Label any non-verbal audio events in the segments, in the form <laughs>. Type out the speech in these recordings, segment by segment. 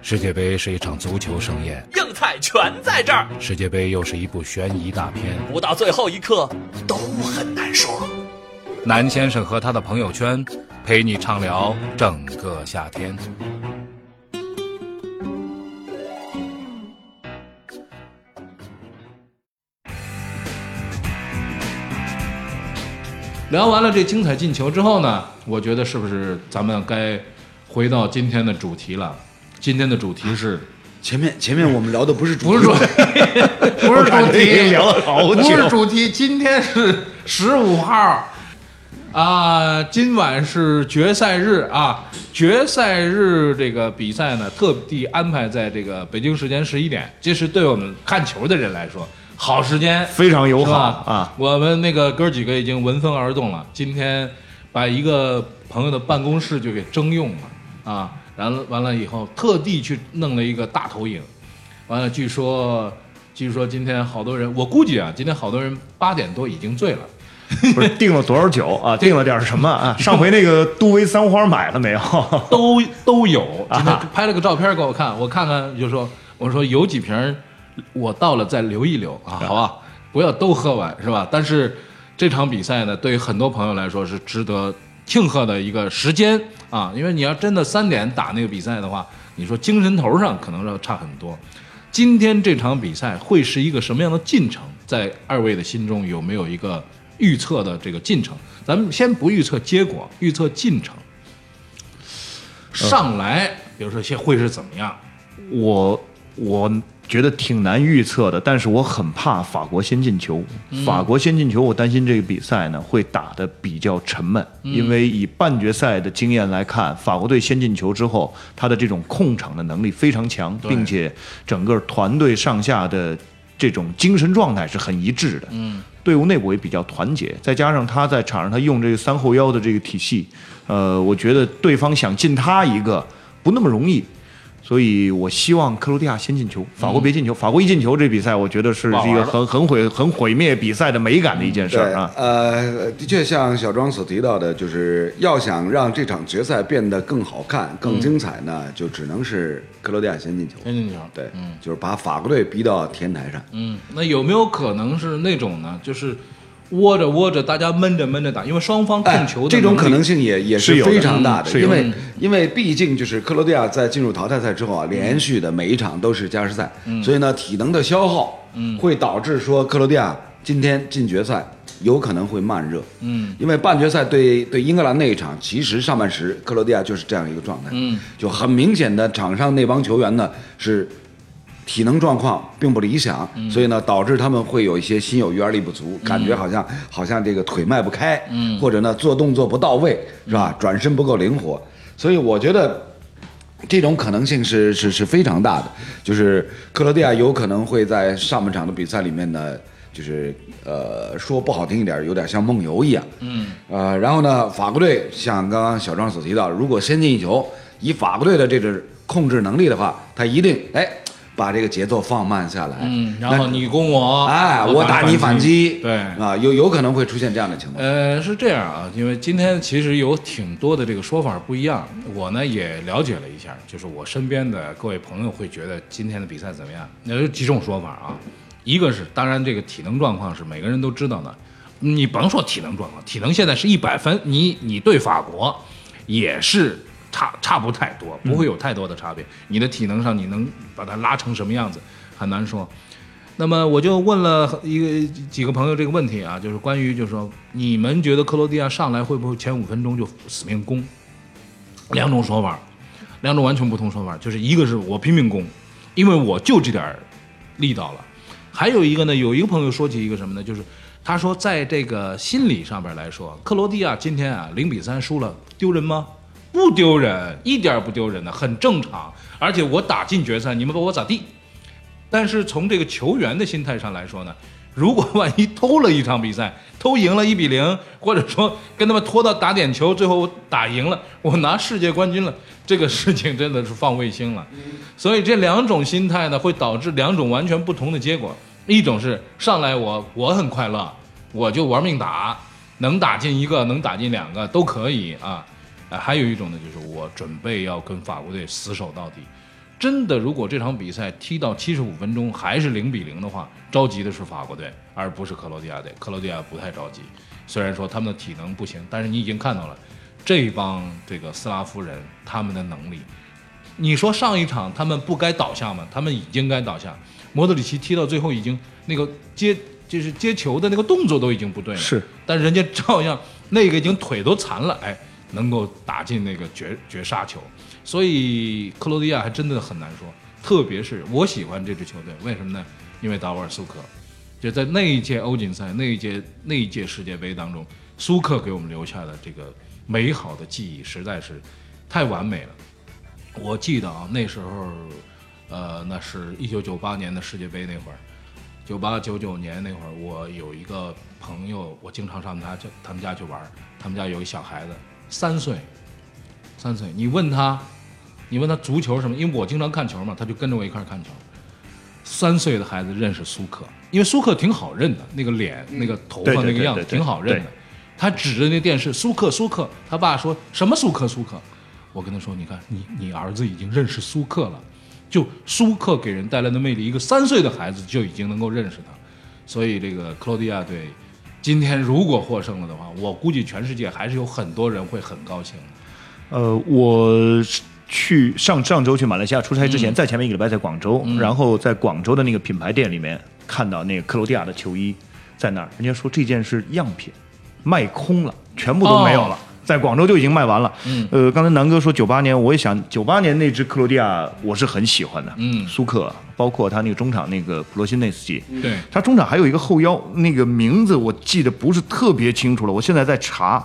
世界杯是一场足球盛宴，硬菜全在这儿。世界杯又是一部悬疑大片，不到最后一刻都很难说。南先生和他的朋友圈陪你畅聊整个夏天。聊完了这精彩进球之后呢，我觉得是不是咱们该回到今天的主题了？今天的主题是前面前面我们聊的不是主不是主题，不是主题，<laughs> 聊了好不是主题。今天是十五号。啊，今晚是决赛日啊，决赛日这个比赛呢，特地安排在这个北京时间十一点，这是对我们看球的人来说好时间，非常友好啊！我们那个哥几个已经闻风而动了，今天把一个朋友的办公室就给征用了啊，然后完了以后特地去弄了一个大投影，完了据说据说今天好多人，我估计啊，今天好多人八点多已经醉了。不是订了多少酒啊？<laughs> 订了点什么啊？上回那个杜威三花买了没有？<laughs> 都都有。<laughs> 今天啊拍了个照片给我看，我看看就说，我说有几瓶，我到了再留一留啊，好吧，不要都喝完是吧？但是这场比赛呢，对于很多朋友来说是值得庆贺的一个时间啊，因为你要真的三点打那个比赛的话，你说精神头上可能要差很多。今天这场比赛会是一个什么样的进程？在二位的心中有没有一个预测的这个进程？咱们先不预测结果，预测进程。上来，比如说先会是怎么样？我我觉得挺难预测的，但是我很怕法国先进球。法国先进球，我担心这个比赛呢会打得比较沉闷，因为以半决赛的经验来看，法国队先进球之后，他的这种控场的能力非常强，并且整个团队上下的这种精神状态是很一致的。嗯，队伍内部也比较团结，再加上他在场上他用这个三后腰的这个体系，呃，我觉得对方想进他一个不那么容易，所以我希望克罗地亚先进球，法国别进球。法国一进球，这比赛我觉得是一个很很毁很毁灭比赛的美感的一件事对儿啊。呃，的确像小庄所提到的，就是要想让这场决赛变得更好看、更精彩呢，就只能是克罗地亚先进球。先进球。对，嗯就是把法国队逼到天台上。嗯，那有没有可能是那种呢？就是窝着窝着，大家闷着闷着打，因为双方控球的、哎这种可能。性也也是非常大的，嗯的因为因为毕竟就是克罗地亚在进入淘汰赛之后啊，连续的每一场都是加时赛，所以呢，体能的消耗会导致说克罗地亚今天进决赛有可能会慢热，嗯，因为半决赛对对英格兰那一场，其实上半时克罗地亚就是这样一个状态，嗯，就很明显的场上那帮球员呢是。体能状况并不理想，所以呢，导致他们会有一些心有余而力不足，感觉好像好像这个腿迈不开，嗯。或者呢做动作不到位，是吧？转身不够灵活，所以我觉得这种可能性是是是非常大的，就是克罗地亚有可能会在上半场的比赛里面呢，就是呃说不好听一点，有点像梦游一样，嗯，呃，然后呢，法国队像刚刚小庄所提到，如果先进一球，以法国队的这个控制能力的话，他一定哎把这个节奏放慢下来，嗯，然后你攻我，哎，我打你反击，对啊，有有可能会出现这样的情况。呃，是这样啊，因为今天其实有挺多的这个说法不一样，我呢也了解了一下，就是我身边的各位朋友会觉得今天的比赛怎么样？那有几种说法啊，一个是当然这个体能状况是每个人都知道的，你甭说体能状况，体能现在是一百分，你你对法国也是差差不太多，不会有太多的差别。你的体能上你能把它拉成什么样子很难说。那么我就问了一个几个朋友这个问题啊，就是关于就是说，你们觉得克罗地亚上来会不会前五分钟就死命攻？两种说法，两种完全不同说法，就是一个是我拼命攻，因为我就这点力道了；还有一个呢，有一个朋友说起一个什么呢，就是他说在这个心理上边来说，克罗地亚今天啊零比三输了，丢人吗？不丢人，一点儿不丢人的，很正常。而且我打进决赛，你们把我咋地？但是从这个球员的心态上来说呢，如果万一偷了一场比赛，偷赢了一比零，或者说跟他们拖到打点球，最后打赢了，我拿世界冠军了，这个事情真的是放卫星了。<laughs> 所以这两种心态呢，会导致两种完全不同的结果。一种是上来我我很快乐，我就玩命打，能打进一个，能打进两个都可以啊。啊，还有一种呢，就是我准备要跟法国队死守到底。真的，如果这场比赛踢到七十五分钟还是零比零的话，着急的是法国队，而不是克罗地亚队。克罗地亚不太着急，虽然说他们的体能不行，但是你已经看到了这帮这个斯拉夫人他们的能力。你说上一场他们不该倒下吗？他们已经该倒下。莫德里奇踢到最后已经那个接就是接球的那个动作都已经不对了，是，但人家照样那个已经腿都残了，哎，能够打进那个绝绝杀球。所以克罗地亚还真的很难说，特别是我喜欢这支球队，为什么呢？因为达沃尔苏克，就在那一届欧锦赛、那一届那一届世界杯当中，苏克给我们留下的这个美好的记忆实在是太完美了。我记得啊，那时候，呃，那是一九九八年的世界杯那会儿，九八九九年那会儿，我有一个朋友，我经常上他家他们家去玩，他们家有一小孩子，三岁，三岁，你问他，你问他足球什么？因为我经常看球嘛，他就跟着我一块儿看球。三岁的孩子认识苏克，因为苏克挺好认的，那个脸、那个头发、那个样子挺好认的。他指着那电视，苏克，苏克。他爸说什么苏克，苏克。我跟他说，你看，你你儿子已经认识苏克了，就苏克给人带来的魅力，一个三岁的孩子就已经能够认识他。所以这个克罗地亚队今天如果获胜了的话，我估计全世界还是有很多人会很高兴的。呃，我去上上周去马来西亚出差之前，在前面一个礼拜在广州，然后在广州的那个品牌店里面看到那个克罗地亚的球衣在那儿，人家说这件是样品，卖空了，全部都没有了。哦在广州就已经卖完了。嗯，呃，刚才南哥说九八年，我也想九八年那支克罗地亚我是很喜欢的。嗯苏克，包括他那个中场那个普罗辛内斯基，对，他中场还有一个后腰，那个名字我记得不是特别清楚了，我现在在查。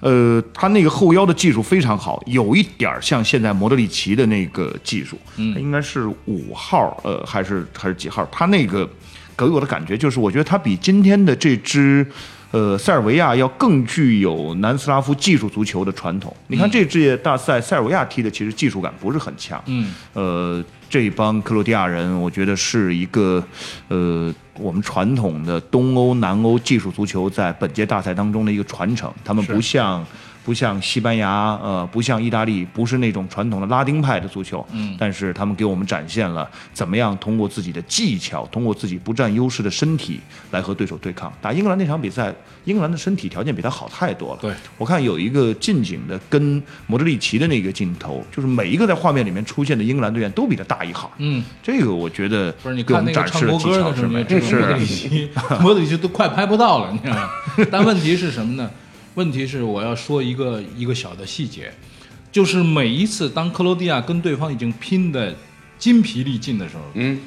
呃，他那个后腰的技术非常好，有一点儿像现在莫德里奇的那个技术，嗯他应该是五号，呃，还是还是几号？他那个给我的感觉就是，我觉得他比今天的这支。呃，塞尔维亚要更具有南斯拉夫技术足球的传统。你看这届大赛，塞尔维亚踢的其实技术感不是很强。嗯，呃，这帮克罗地亚人，我觉得是一个呃我们传统的东欧、南欧技术足球在本届大赛当中的一个传承。他们不像不像西班牙，呃，不像意大利，不是那种传统的拉丁派的足球。嗯但是他们给我们展现了怎么样通过自己的技巧，通过自己不占优势的身体来和对手对抗。打英格兰那场比赛，英格兰的身体条件比他好太多了。对，我看有一个近景的跟莫德里奇的那个镜头，就是每一个在画面里面出现的英格兰队员都比他大一号。嗯，这个我觉得不是你给我看那个们展示了唱国歌的时候，技巧之美你就知道莫德里是奇，<laughs> 莫德里奇都快拍不到了，你知道吗？但问题是什么呢？问题是我要说一个一个小的细节，就是每一次当克罗地亚跟对方已经拼的筋疲力尽的时候，嗯，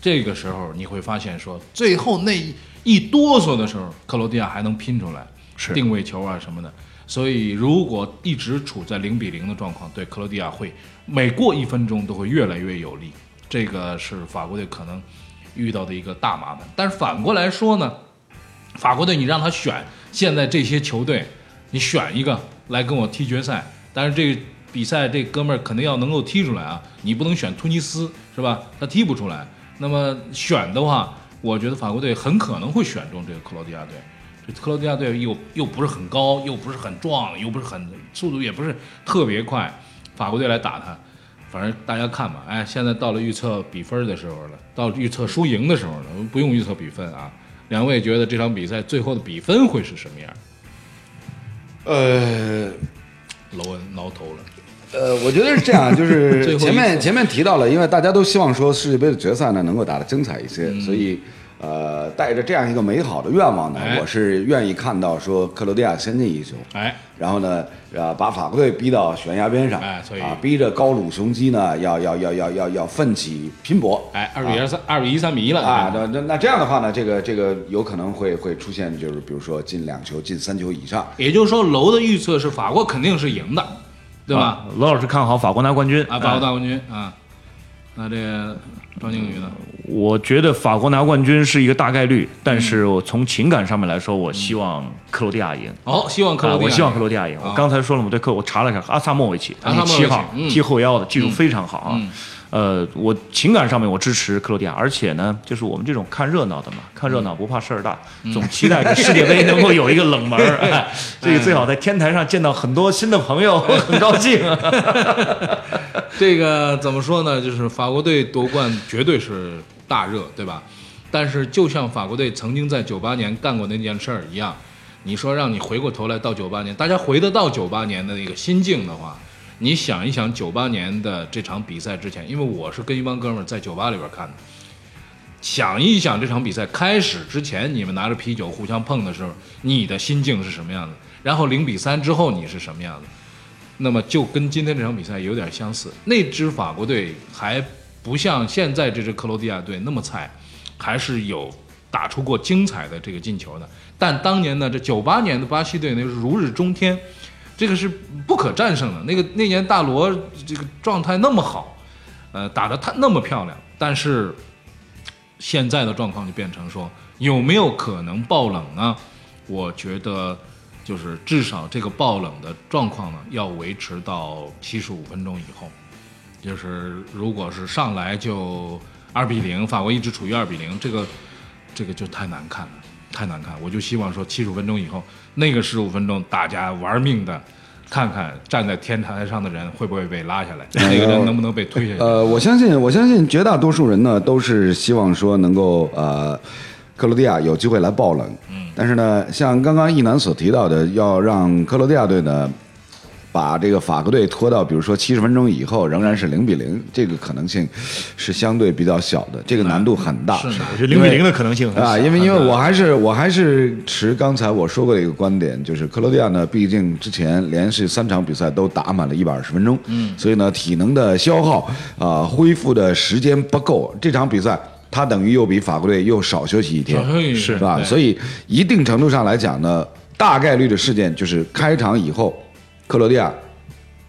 这个时候你会发现说，最后那一一哆嗦的时候，克罗地亚还能拼出来，是定位球啊什么的。所以如果一直处在零比零的状况，对克罗地亚会每过一分钟都会越来越有利。这个是法国队可能遇到的一个大麻烦。但是反过来说呢，法国队你让他选现在这些球队，你选一个来跟我踢决赛，但是这个比赛这哥们儿肯定要能够踢出来啊，你不能选突尼斯是吧？他踢不出来。那么选的话，我觉得法国队很可能会选中这个克罗地亚队。这克罗地亚队又又不是很高，又不是很壮，又不是很速度也不是特别快，法国队来打他，反正大家看吧。哎，现在到了预测比分的时候了，到预测输赢的时候了，不用预测比分啊。两位觉得这场比赛最后的比分会是什么样？呃罗恩挠头了，呃，我觉得是这样，就是 <laughs> 前面前面提到了，因为大家都希望说世界杯的决赛呢能够打得精彩一些，所以呃，带着这样一个美好的愿望呢，哎我是愿意看到说克罗地亚先进一球，哎，然后呢，呃，把法国队逼到悬崖边上，哎所以啊，逼着高鲁雄鸡呢，要要要要要要奋起拼搏，哎，二比二三，二比一三比一了啊，那那那这样的话呢，这个这个有可能会会出现，就是比如说进两球、进三球以上，也就是说，楼的预测是法国肯定是赢的，对吧？啊罗老师看好法国拿冠军啊，法国哎大冠军啊。那这个张靖宇呢？我觉得法国拿冠军是一个大概率，但是我从情感上面来说，我希望克罗地亚赢。哦，希望克罗地亚，啊我希望克罗地亚赢。啊我刚才说了，我对克，我查了一下，阿萨莫维奇，他是七号嗯踢后腰的，技术非常好啊嗯。呃，我情感上面我支持克罗地亚，而且呢，就是我们这种看热闹的嘛，看热闹不怕事儿大，嗯总期待着世界杯能够有一个冷门儿。<laughs> 哎这个最好在天台上见到很多新的朋友，我 <laughs> 很高兴。<laughs> 这个怎么说呢？就是法国队夺冠绝对是大热，对吧？但是就像法国队曾经在九八年干过那件事儿一样，你说让你回过头来到九八年，大家回得到九八年的那个心境的话，你想一想九八年的这场比赛之前，因为我是跟一帮哥们儿在酒吧里边看的，想一想这场比赛开始之前，你们拿着啤酒互相碰的时候，你的心境是什么样的？然后零比三之后你是什么样的？那么就跟今天这场比赛有点相似。那支法国队还不像现在这支克罗地亚队那么菜，还是有打出过精彩的这个进球的。但当年呢，这九八年的巴西队那是如日中天，这个是不可战胜的。那个那年大罗这个状态那么好，呃，打得他那么漂亮，但是现在的状况就变成说有没有可能爆冷呢？我觉得就是至少这个爆冷的状况呢，要维持到七十五分钟以后。就是如果是上来就二比零，法国一直处于二比零，这个这个就太难看了，太难看。我就希望说七十五分钟以后，那个十五分钟大家玩命的。看看站在天台上的人会不会被拉下来，那个人能不能被推下去？呃，我相信，我相信绝大多数人呢都是希望说能够呃，克罗地亚有机会来爆冷。嗯，但是呢，像刚刚一楠所提到的，要让克罗地亚队呢把这个法国队拖到比如说七十分钟以后仍然是零比零，这个可能性是相对比较小的，这个难度很大。是的我觉得零比零的可能性啊，因为因为我还是我还是持刚才我说过的一个观点，就是克罗地亚呢，毕竟之前连续三场比赛都打满了一百二十分钟，嗯，所以呢，体能的消耗啊、恢复的时间不够，这场比赛他等于又比法国队又少休息一天，是吧？所以一定程度上来讲呢，大概率的事件就是开场以后，克罗地亚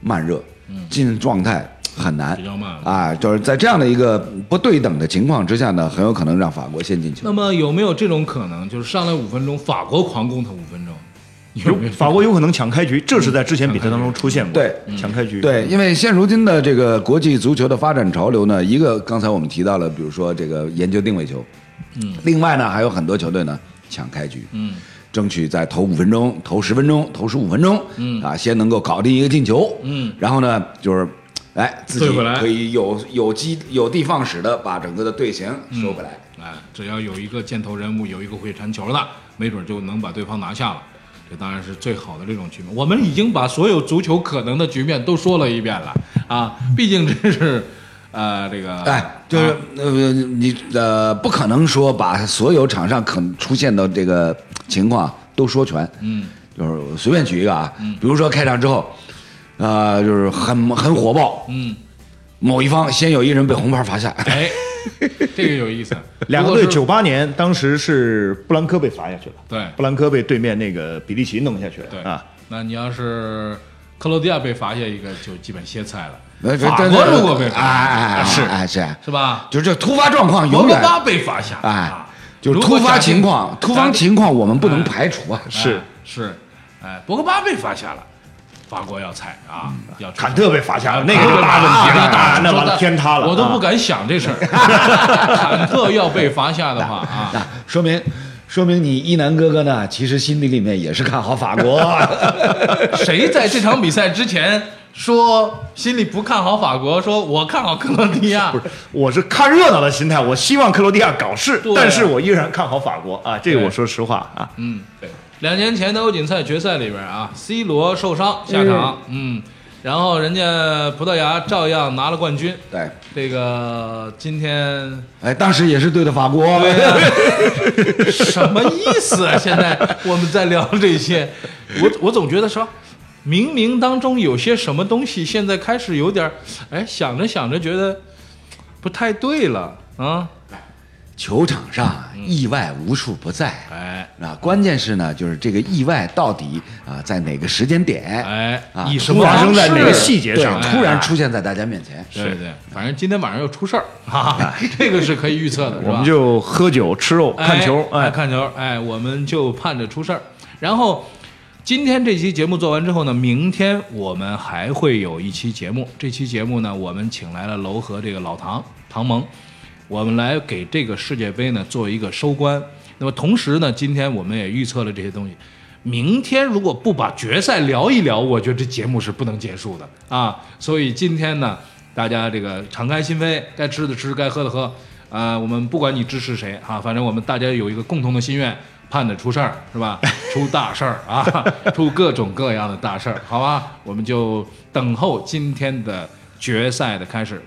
慢热，进状态很难，比较慢啊，就是在这样的一个不对等的情况之下呢，很有可能让法国先进球。那么有没有这种可能，就是上来五分钟，法国狂攻他五分钟？有没有？法国有可能抢开局，这是在之前比赛当中出现过。对，抢开局。对，因为现如今的这个国际足球的发展潮流呢，一个刚才我们提到了，比如说这个研究定位球，嗯，另外呢还有很多球队呢抢开局，嗯，争取在头五分钟、头十分钟、头十五分钟，嗯啊，先能够搞定一个进球，嗯，然后呢就是，哎，自己可以有有机有的放矢的把整个的队形收回来。哎，只要有一个箭头人物，有一个会传球的，没准就能把对方拿下了。这当然是最好的这种局面。我们已经把所有足球可能的局面都说了一遍了啊！毕竟这是，呃，这个，哎，就是、啊呃，你呃，不可能说把所有场上可能出现的这个情况都说全。嗯，就是随便举一个啊，比如说开场之后，呃，就是很很火爆，嗯，某一方先有一人被红牌罚下，哎，这个有意思。<laughs> 两个队九八年当时是布兰科被罚下去了，对布兰科被对面那个比利奇弄下去了。对啊，那你要是克罗地亚被罚下一个，就基本歇菜了。呃法这这国如果被罚哎哎哎是哎是，是吧？就是这突发状况永远博格巴被罚下，哎啊，就是突发情况，突发情况我们不能哎排除啊。是哎是，哎，博格巴被罚下了，法国要菜啊，要出坎特被罚下了，那个大问题了，啊啊那完了天塌了，啊我都不敢想这事儿。<laughs> 坎特要被罚下的话啊，那说明说明你一南哥哥呢，其实心底里面也是看好法国。谁在这场比赛之前说心里不看好法国，说我看好克罗地亚？<laughs> 不是，我是看热闹的心态，我希望克罗地亚搞事但是我依然看好法国啊，这个我说实话啊。嗯，对，两年前的欧锦赛决赛里边啊，C 罗受伤下场，嗯，然后人家葡萄牙照样拿了冠军。对，这个今天哎，当时也是对的法国。<laughs> 什么意思啊？现在我们在聊这些，我我总觉得说，冥冥当中有些什么东西，现在开始有点儿，哎，想着想着觉得不太对了啊，球场上意外无处不在。哎啊，关键是呢，就是这个意外到底啊在哪个时间点，哎啊，以什么发生在哪个细节上突然出现在大家面前。对对，反正今天晚上又出事儿啊，<laughs> 这个是可以预测的，我们就喝酒吃肉看球，哎，哎，看球，哎，我们就盼着出事儿。然后今天这期节目做完之后呢，明天我们还会有一期节目。这期节目呢，我们请来了楼和这个老唐唐蒙，我们来给这个世界杯呢做一个收官。那么同时呢，今天我们也预测了这些东西。明天如果不把决赛聊一聊，我觉得这节目是不能结束的啊。所以今天呢，大家这个敞开心扉，该吃的吃，该喝的喝。啊、我们不管你支持谁啊，反正我们大家有一个共同的心愿，盼着出事儿是吧？<laughs> 出大事儿啊，<laughs> 出各种各样的大事儿，好吧？我们就等候今天的决赛的开始。